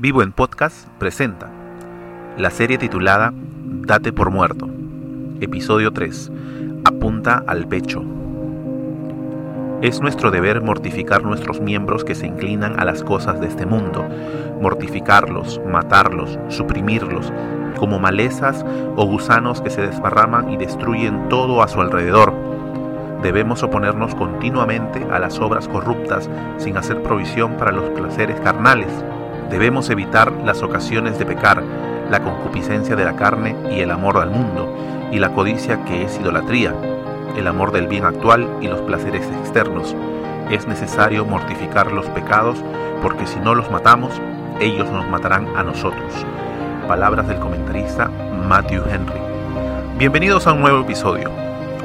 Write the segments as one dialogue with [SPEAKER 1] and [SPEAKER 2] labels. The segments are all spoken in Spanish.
[SPEAKER 1] Vivo en Podcast presenta la serie titulada Date por muerto, episodio 3, Apunta al pecho. Es nuestro deber mortificar nuestros miembros que se inclinan a las cosas de este mundo, mortificarlos, matarlos, suprimirlos, como malezas o gusanos que se desparraman y destruyen todo a su alrededor. Debemos oponernos continuamente a las obras corruptas sin hacer provisión para los placeres carnales Debemos evitar las ocasiones de pecar, la concupiscencia de la carne y el amor al mundo, y la codicia que es idolatría, el amor del bien actual y los placeres externos. Es necesario mortificar los pecados porque si no los matamos, ellos nos matarán a nosotros. Palabras del comentarista Matthew Henry. Bienvenidos a un nuevo episodio.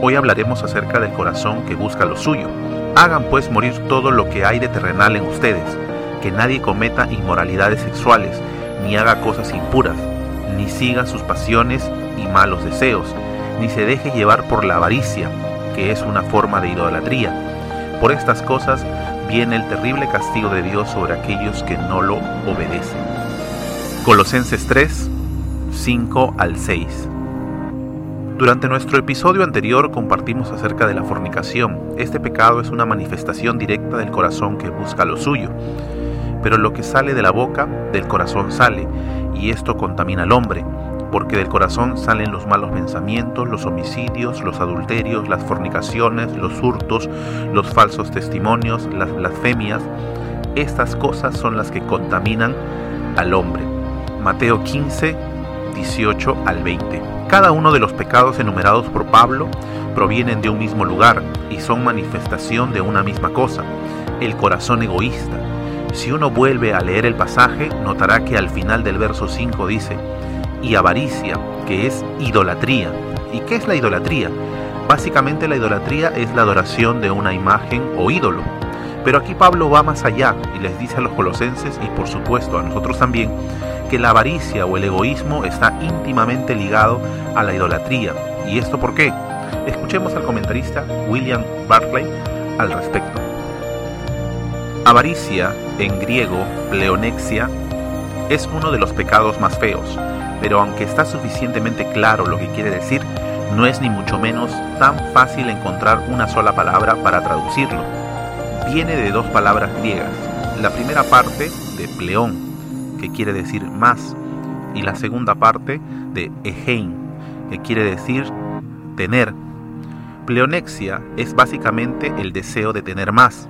[SPEAKER 1] Hoy hablaremos acerca del corazón que busca lo suyo. Hagan pues morir todo lo que hay de terrenal en ustedes que nadie cometa inmoralidades sexuales, ni haga cosas impuras, ni siga sus pasiones y malos deseos, ni se deje llevar por la avaricia, que es una forma de idolatría. Por estas cosas viene el terrible castigo de Dios sobre aquellos que no lo obedecen. Colosenses 3, 5 al 6. Durante nuestro episodio anterior compartimos acerca de la fornicación. Este pecado es una manifestación directa del corazón que busca lo suyo pero lo que sale de la boca, del corazón sale, y esto contamina al hombre, porque del corazón salen los malos pensamientos, los homicidios, los adulterios, las fornicaciones, los hurtos, los falsos testimonios, las blasfemias. Estas cosas son las que contaminan al hombre. Mateo 15, 18 al 20. Cada uno de los pecados enumerados por Pablo provienen de un mismo lugar y son manifestación de una misma cosa, el corazón egoísta si uno vuelve a leer el pasaje, notará que al final del verso 5 dice, y avaricia, que es idolatría. ¿Y qué es la idolatría? Básicamente la idolatría es la adoración de una imagen o ídolo. Pero aquí Pablo va más allá y les dice a los colosenses y por supuesto a nosotros también que la avaricia o el egoísmo está íntimamente ligado a la idolatría. ¿Y esto por qué? Escuchemos al comentarista William Barclay al respecto. Avaricia, en griego pleonexia, es uno de los pecados más feos, pero aunque está suficientemente claro lo que quiere decir, no es ni mucho menos tan fácil encontrar una sola palabra para traducirlo. Viene de dos palabras griegas. La primera parte de pleón, que quiere decir más, y la segunda parte de egein, que quiere decir tener. Pleonexia es básicamente el deseo de tener más,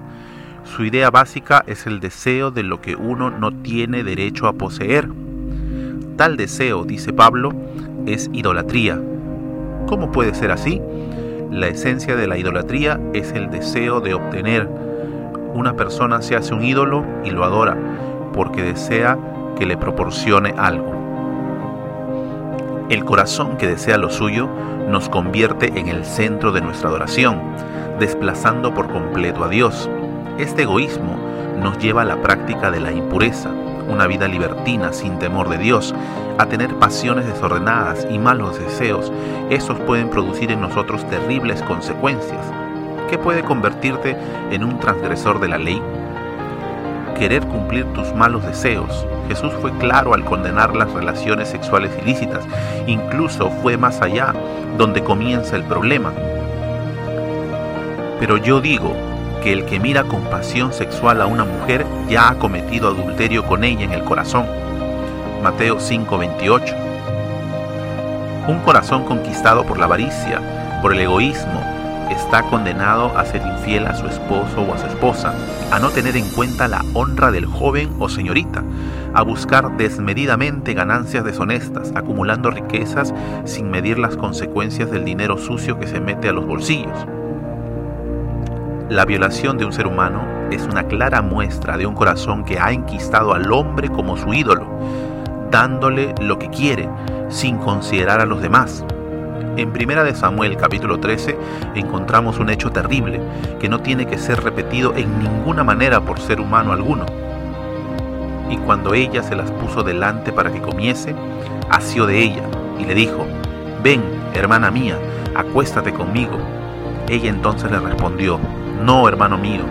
[SPEAKER 1] su idea básica es el deseo de lo que uno no tiene derecho a poseer. Tal deseo, dice Pablo, es idolatría. ¿Cómo puede ser así? La esencia de la idolatría es el deseo de obtener. Una persona se hace un ídolo y lo adora porque desea que le proporcione algo. El corazón que desea lo suyo nos convierte en el centro de nuestra adoración, desplazando por completo a Dios. Este egoísmo nos lleva a la práctica de la impureza, una vida libertina sin temor de Dios, a tener pasiones desordenadas y malos deseos. Estos pueden producir en nosotros terribles consecuencias. ¿Qué puede convertirte en un transgresor de la ley? Querer cumplir tus malos deseos. Jesús fue claro al condenar las relaciones sexuales ilícitas. Incluso fue más allá, donde comienza el problema. Pero yo digo, que el que mira con pasión sexual a una mujer ya ha cometido adulterio con ella en el corazón. Mateo 5:28. Un corazón conquistado por la avaricia, por el egoísmo, está condenado a ser infiel a su esposo o a su esposa, a no tener en cuenta la honra del joven o señorita, a buscar desmedidamente ganancias deshonestas, acumulando riquezas sin medir las consecuencias del dinero sucio que se mete a los bolsillos. La violación de un ser humano es una clara muestra de un corazón que ha enquistado al hombre como su ídolo, dándole lo que quiere sin considerar a los demás. En Primera de Samuel capítulo 13 encontramos un hecho terrible que no tiene que ser repetido en ninguna manera por ser humano alguno. Y cuando ella se las puso delante para que comiese, asió de ella y le dijo, ven, hermana mía, acuéstate conmigo. Ella entonces le respondió, no, hermano mío,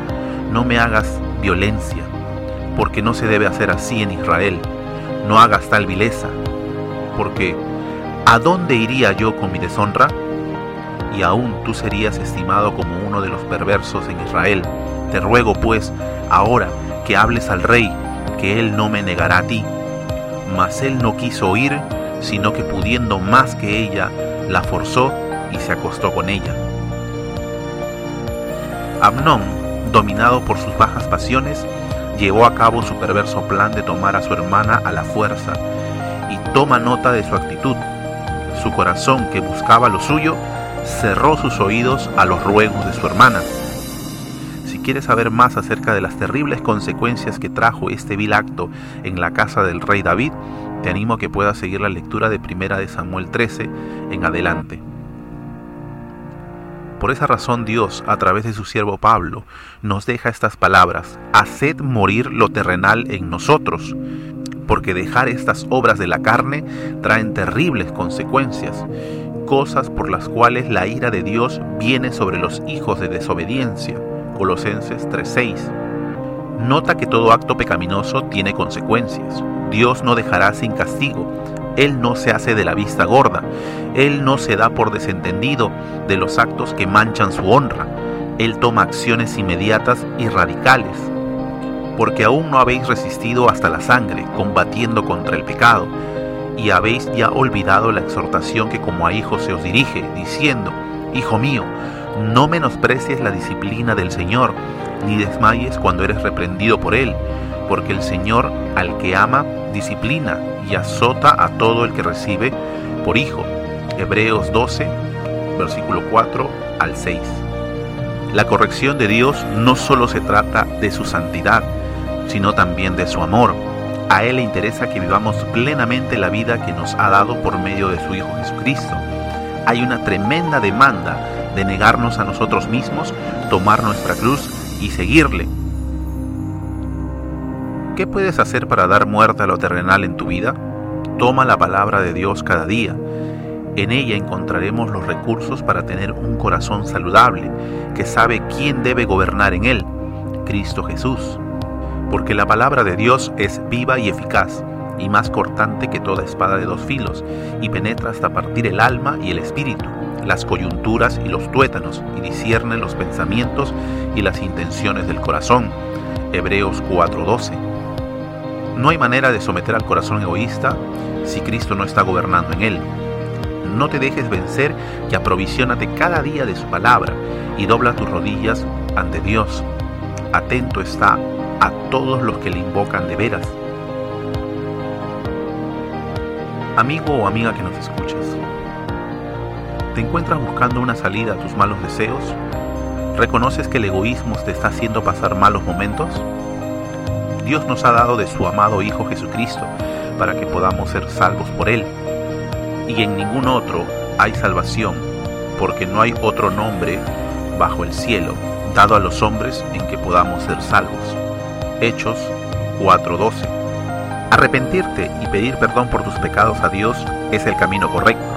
[SPEAKER 1] no me hagas violencia, porque no se debe hacer así en Israel. no hagas tal vileza, porque ¿a dónde iría yo con mi deshonra? Y aún tú serías estimado como uno de los perversos en Israel. Te ruego pues, ahora que hables al rey, que él no me negará a ti. Mas él no quiso oír, sino que pudiendo más que ella, la forzó y se acostó con ella. Amnón, dominado por sus bajas pasiones, llevó a cabo su perverso plan de tomar a su hermana a la fuerza y toma nota de su actitud. Su corazón, que buscaba lo suyo, cerró sus oídos a los ruegos de su hermana. Si quieres saber más acerca de las terribles consecuencias que trajo este vil acto en la casa del rey David, te animo a que puedas seguir la lectura de Primera de Samuel 13 en adelante. Por esa razón Dios, a través de su siervo Pablo, nos deja estas palabras, haced morir lo terrenal en nosotros, porque dejar estas obras de la carne traen terribles consecuencias, cosas por las cuales la ira de Dios viene sobre los hijos de desobediencia. Colosenses 3:6. Nota que todo acto pecaminoso tiene consecuencias. Dios no dejará sin castigo. Él no se hace de la vista gorda. Él no se da por desentendido de los actos que manchan su honra. Él toma acciones inmediatas y radicales. Porque aún no habéis resistido hasta la sangre, combatiendo contra el pecado, y habéis ya olvidado la exhortación que como a hijos se os dirige, diciendo, Hijo mío, no menosprecies la disciplina del Señor, ni desmayes cuando eres reprendido por Él, porque el Señor al que ama disciplina y azota a todo el que recibe por hijo. Hebreos 12, versículo 4 al 6. La corrección de Dios no solo se trata de su santidad, sino también de su amor. A Él le interesa que vivamos plenamente la vida que nos ha dado por medio de su Hijo Jesucristo. Hay una tremenda demanda de negarnos a nosotros mismos, tomar nuestra cruz y seguirle. ¿Qué puedes hacer para dar muerte a lo terrenal en tu vida? Toma la palabra de Dios cada día. En ella encontraremos los recursos para tener un corazón saludable, que sabe quién debe gobernar en él, Cristo Jesús. Porque la palabra de Dios es viva y eficaz, y más cortante que toda espada de dos filos, y penetra hasta partir el alma y el espíritu, las coyunturas y los tuétanos, y discierne los pensamientos y las intenciones del corazón. Hebreos 4:12. No hay manera de someter al corazón egoísta si Cristo no está gobernando en él. No te dejes vencer y aprovisionate cada día de su palabra y dobla tus rodillas ante Dios. Atento está a todos los que le invocan de veras. Amigo o amiga que nos escuchas, ¿te encuentras buscando una salida a tus malos deseos? ¿Reconoces que el egoísmo te está haciendo pasar malos momentos? Dios nos ha dado de su amado Hijo Jesucristo para que podamos ser salvos por Él. Y en ningún otro hay salvación, porque no hay otro nombre bajo el cielo dado a los hombres en que podamos ser salvos. Hechos 4:12. Arrepentirte y pedir perdón por tus pecados a Dios es el camino correcto.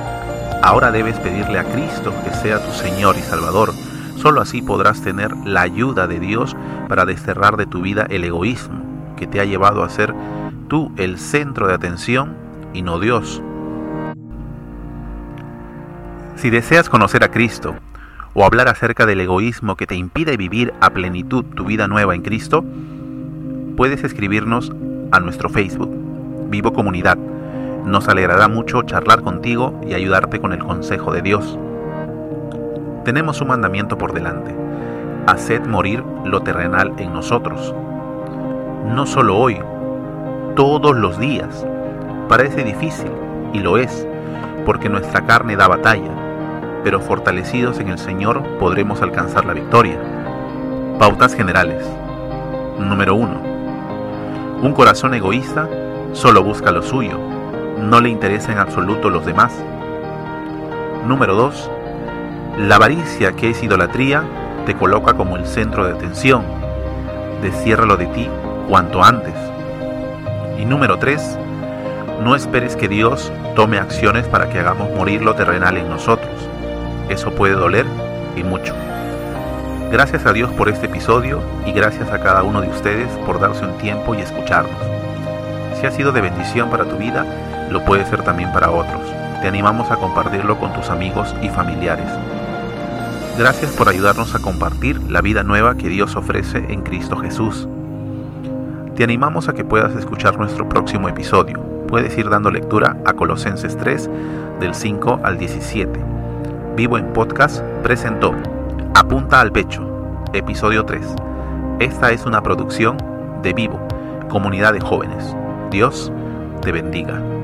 [SPEAKER 1] Ahora debes pedirle a Cristo que sea tu Señor y Salvador. Solo así podrás tener la ayuda de Dios para desterrar de tu vida el egoísmo que te ha llevado a ser tú el centro de atención y no Dios. Si deseas conocer a Cristo o hablar acerca del egoísmo que te impide vivir a plenitud tu vida nueva en Cristo, puedes escribirnos a nuestro Facebook, Vivo Comunidad. Nos alegrará mucho charlar contigo y ayudarte con el consejo de Dios. Tenemos un mandamiento por delante. Haced morir lo terrenal en nosotros. No solo hoy, todos los días. Parece difícil, y lo es, porque nuestra carne da batalla, pero fortalecidos en el Señor podremos alcanzar la victoria. Pautas generales. Número 1. Un corazón egoísta solo busca lo suyo, no le interesa en absoluto los demás. Número 2. La avaricia que es idolatría te coloca como el centro de atención. Desciérralo de ti cuanto antes. Y número 3. No esperes que Dios tome acciones para que hagamos morir lo terrenal en nosotros. Eso puede doler y mucho. Gracias a Dios por este episodio y gracias a cada uno de ustedes por darse un tiempo y escucharnos. Si ha sido de bendición para tu vida, lo puede ser también para otros. Te animamos a compartirlo con tus amigos y familiares. Gracias por ayudarnos a compartir la vida nueva que Dios ofrece en Cristo Jesús. Te animamos a que puedas escuchar nuestro próximo episodio. Puedes ir dando lectura a Colosenses 3 del 5 al 17. Vivo en Podcast presentó Apunta al Pecho, episodio 3. Esta es una producción de Vivo, comunidad de jóvenes. Dios te bendiga.